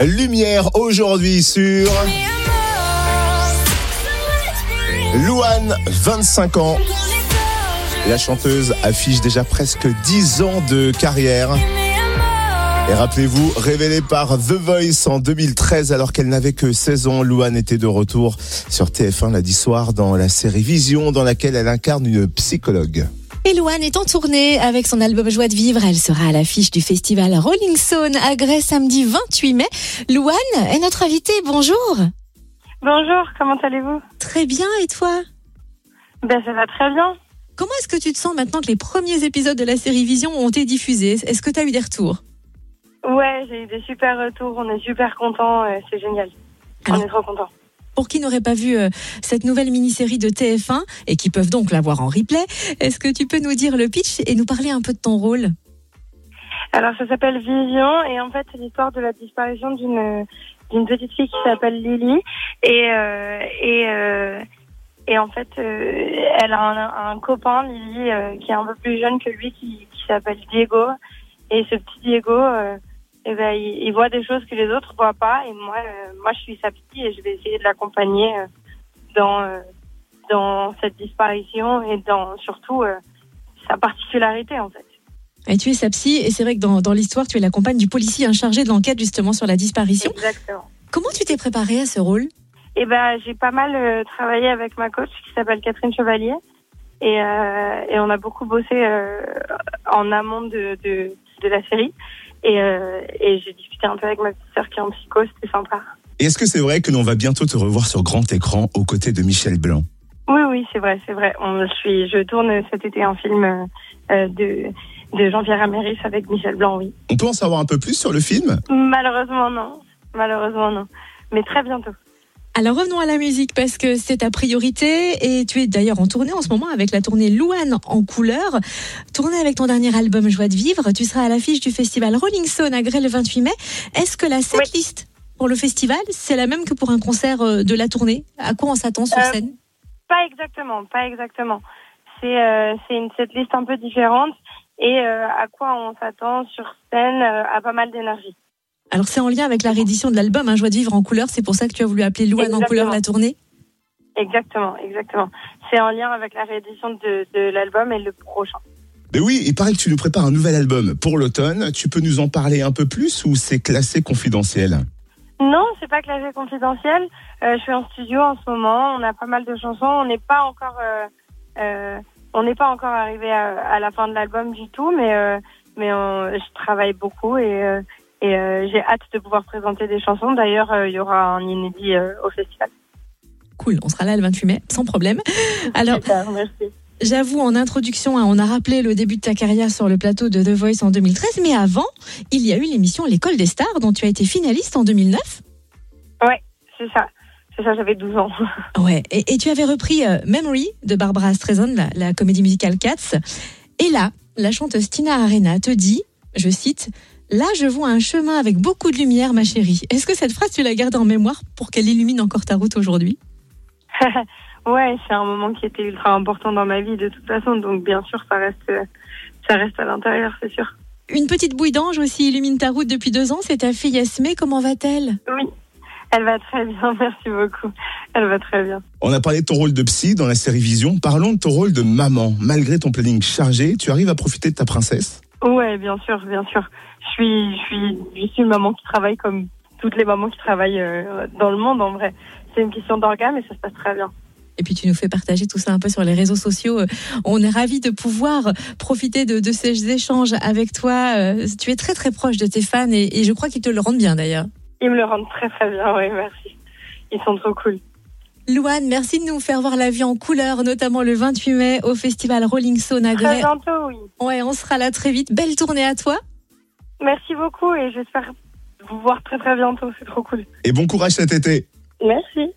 Lumière aujourd'hui sur Louane, 25 ans. La chanteuse affiche déjà presque 10 ans de carrière. Et rappelez-vous, révélée par The Voice en 2013 alors qu'elle n'avait que 16 ans, Louane était de retour sur TF1 lundi soir dans la série Vision dans laquelle elle incarne une psychologue. Et Louane est en tournée avec son album Joie de vivre. Elle sera à l'affiche du festival Rolling Stone à Grès samedi 28 mai. Louane est notre invitée. Bonjour. Bonjour, comment allez-vous? Très bien, et toi? Ben ça va très bien. Comment est-ce que tu te sens maintenant que les premiers épisodes de la série Vision ont été diffusés? Est-ce que tu as eu des retours? Ouais, j'ai eu des super retours, on est super contents, euh, c'est génial. Alors- On est trop contents. Pour qui n'aurait pas vu euh, cette nouvelle mini-série de TF1 et qui peuvent donc la voir en replay, est-ce que tu peux nous dire le pitch et nous parler un peu de ton rôle? Alors ça s'appelle Vision et en fait c'est l'histoire de la disparition d'une d'une petite fille qui s'appelle Lily et euh, euh, et en fait elle a un, copain Lily qui est un peu plus jeune que lui qui, s'appelle Diego. Et ce petit Diego eh ben, il, il voit des choses que les autres voient pas et moi euh, moi je suis sa psy et je vais essayer de l'accompagner euh, dans euh, dans cette disparition et dans surtout euh, sa particularité en fait. Et tu es sa psy et c'est vrai que dans, dans l'histoire, tu es la compagne du policier chargé de l'enquête justement sur la disparition. Exactement. Comment tu t'es préparée à ce rôle? Eh ben, j'ai pas mal euh, travaillé avec ma coach qui s'appelle Catherine Chevalier. Et, euh, et on a beaucoup bossé euh, en amont de, de, de la série. Et, euh, et j'ai discuté un peu avec ma petite sœur qui est en psycho, c'était sympa. Et est-ce que c'est vrai que l'on va bientôt te revoir sur grand écran aux côtés de Michel Blanc? Oui, oui, c'est vrai, c'est vrai. On, je, suis, je tourne cet été un film euh, euh, de, de Jean-Pierre Améris avec Michel Blanc, oui. On peut en savoir un peu plus sur le film? Malheureusement, non. Malheureusement, non. Mais très bientôt. Alors revenons à la musique parce que c'est ta priorité et tu es d'ailleurs en tournée en ce moment avec la tournée Louane en couleur. Tournée avec ton dernier album Joie de vivre, tu seras à l'affiche du festival Rolling Stone à Grès le 28 mai. Est-ce que la setlist pour le festival, c'est la même que pour un concert euh, de la tournée? À quoi on s'attend sur Euh, scène? Pas exactement, pas exactement. C'est euh, une setlist un peu différente et euh, à quoi on s'attend sur scène à pas mal d'énergie. Alors c'est en lien avec la réédition de l'album hein, Joie de vivre en couleur, c'est pour ça que tu as voulu appeler Louane en couleur la tournée Exactement, exactement. C'est en lien avec la réédition de, de l'album et le prochain. Mais oui, il paraît que tu nous prépares un nouvel album pour l'automne. Tu peux nous en parler un peu plus ou c'est classé confidentiel? Non, c'est pas classé confidentiel. Euh, je suis en studio en ce moment. On a pas mal de chansons. On n'est pas encore, euh, euh, on n'est pas encore arrivé à, à la fin de l'album du tout, mais euh, mais on- je travaille beaucoup et euh, et euh, j'ai hâte de pouvoir présenter des chansons. D'ailleurs, euh, il y aura un inédit euh, au festival. Cool, on sera là le 28 mai, sans problème. Alors, Super, merci. J'avoue, en introduction, hein, on a rappelé le début de ta carrière sur le plateau de The Voice en 2013, mais avant, il y a eu l'émission L'école des stars, dont tu as été finaliste en 2009. C'est ça. C'est ça, j'avais 12 ans. Ouais, et, et tu avais repris Memory de Barbara Streisand, la, la comédie musicale Cats. Et là, la chanteuse Tina Arena te dit, je cite, Là, je vois un chemin avec beaucoup de lumière, ma chérie. Est-ce que cette phrase, tu la gardes en mémoire pour qu'elle illumine encore ta route aujourd'hui? Ouais, c'est un moment qui était ultra important dans ma vie de toute façon, donc bien sûr, ça reste, ça reste à l'intérieur, c'est sûr. Une petite bouille d'ange aussi illumine ta route depuis deux ans, c'est ta fille Esmé, comment va-t-elle? Oui, elle va très bien, merci beaucoup. Elle va très bien. On a parlé de ton rôle de psy dans la série Vision. Parlons de ton rôle de maman. Malgré ton planning chargé, tu arrives à profiter de ta princesse? Ouais, bien sûr, bien sûr. Je suis, je suis, je suis une maman qui travaille comme toutes les mamans qui travaillent euh, dans le monde en vrai. C'est une question d'organe et ça se passe très bien. Et puis tu nous fais partager tout ça un peu sur les réseaux sociaux. Euh, On est ravis de pouvoir profiter de, de ces échanges avec toi. Euh, Tu es très très proche de tes fans et, et je crois qu'ils te le rendent bien d'ailleurs. Ils me le rendent très très bien, oui, merci. Ils sont trop cool. Louane, merci de nous faire voir la vie en couleur, notamment le 28 mai au festival Rolling Stone à Grès. bientôt, oui. Ouais, on sera là très vite. Belle tournée à toi. Merci beaucoup et j'espère vous voir très très bientôt. C'est trop cool. Et bon courage cet été Merci.